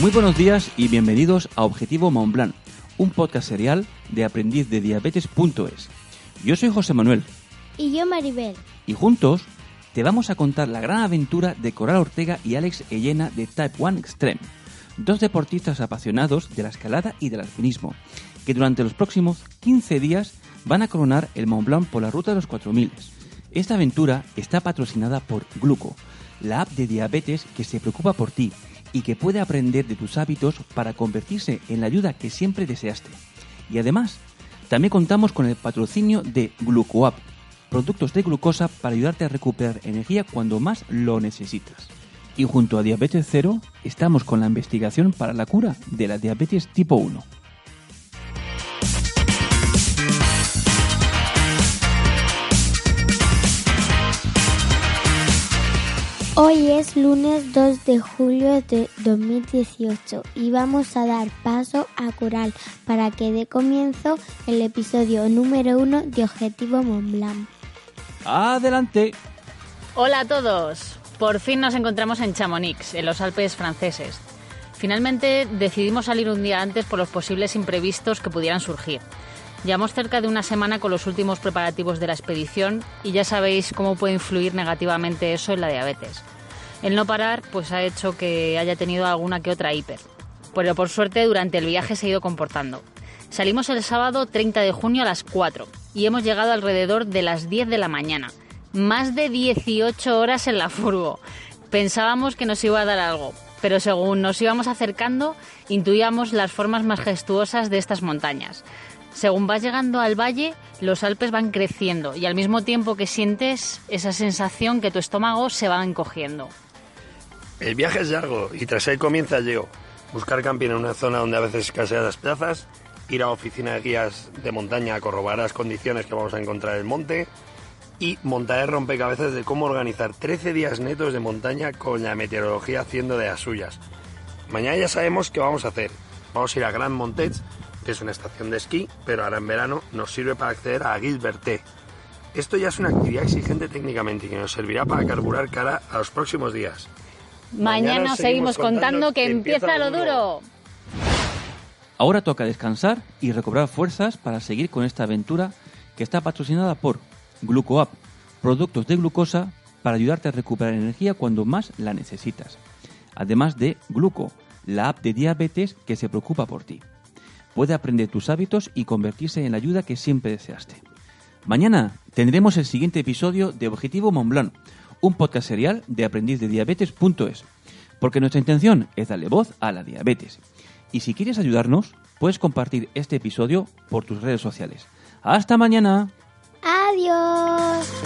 Muy buenos días y bienvenidos a Objetivo Montblanc, un podcast serial de aprendiz de diabetes.es. Yo soy José Manuel. Y yo Maribel. Y juntos te vamos a contar la gran aventura de Coral Ortega y Alex Ellena de Type 1 Extreme, dos deportistas apasionados de la escalada y del alpinismo, que durante los próximos 15 días van a coronar el Mont Blanc por la ruta de los 4000. Esta aventura está patrocinada por Gluco, la app de diabetes que se preocupa por ti y que puede aprender de tus hábitos para convertirse en la ayuda que siempre deseaste. Y además, también contamos con el patrocinio de GlucoApp, productos de glucosa para ayudarte a recuperar energía cuando más lo necesitas. Y junto a Diabetes Cero, estamos con la investigación para la cura de la diabetes tipo 1. Hoy es lunes 2 de julio de 2018 y vamos a dar paso a Coral para que dé comienzo el episodio número 1 de Objetivo Montblanc. ¡Adelante! Hola a todos. Por fin nos encontramos en Chamonix, en los Alpes franceses. Finalmente decidimos salir un día antes por los posibles imprevistos que pudieran surgir. Llevamos cerca de una semana con los últimos preparativos de la expedición y ya sabéis cómo puede influir negativamente eso en la diabetes. El no parar pues ha hecho que haya tenido alguna que otra hiper. Pero por suerte durante el viaje se ha ido comportando. Salimos el sábado 30 de junio a las 4 y hemos llegado alrededor de las 10 de la mañana. Más de 18 horas en la furgo. Pensábamos que nos iba a dar algo, pero según nos íbamos acercando, intuíamos las formas majestuosas de estas montañas. Según vas llegando al valle, los Alpes van creciendo y al mismo tiempo que sientes esa sensación que tu estómago se va encogiendo. El viaje es largo y tras él comienza yo. Buscar camping en una zona donde a veces escasean las plazas, ir a oficina de guías de montaña a corroborar las condiciones que vamos a encontrar en el monte y montar el rompecabezas de cómo organizar 13 días netos de montaña con la meteorología haciendo de las suyas. Mañana ya sabemos qué vamos a hacer. Vamos a ir a Grand Montets es una estación de esquí, pero ahora en verano nos sirve para acceder a Gilberté. Esto ya es una actividad exigente técnicamente y que nos servirá para carburar cara a los próximos días. Mañana, seguimos contando que empieza lo duro. Ahora toca descansar y recobrar fuerzas para seguir con esta aventura que está patrocinada por GlucoApp, productos de glucosa para ayudarte a recuperar energía cuando más la necesitas. Además de Gluco, la app de diabetes que se preocupa por ti puede aprender tus hábitos y convertirse en la ayuda que siempre deseaste. Mañana tendremos el siguiente episodio de Objetivo Montblanc, un podcast serial de aprendiz de diabetes.es, porque nuestra intención es darle voz a la diabetes. Y si quieres ayudarnos, puedes compartir este episodio por tus redes sociales. ¡Hasta mañana! ¡Adiós!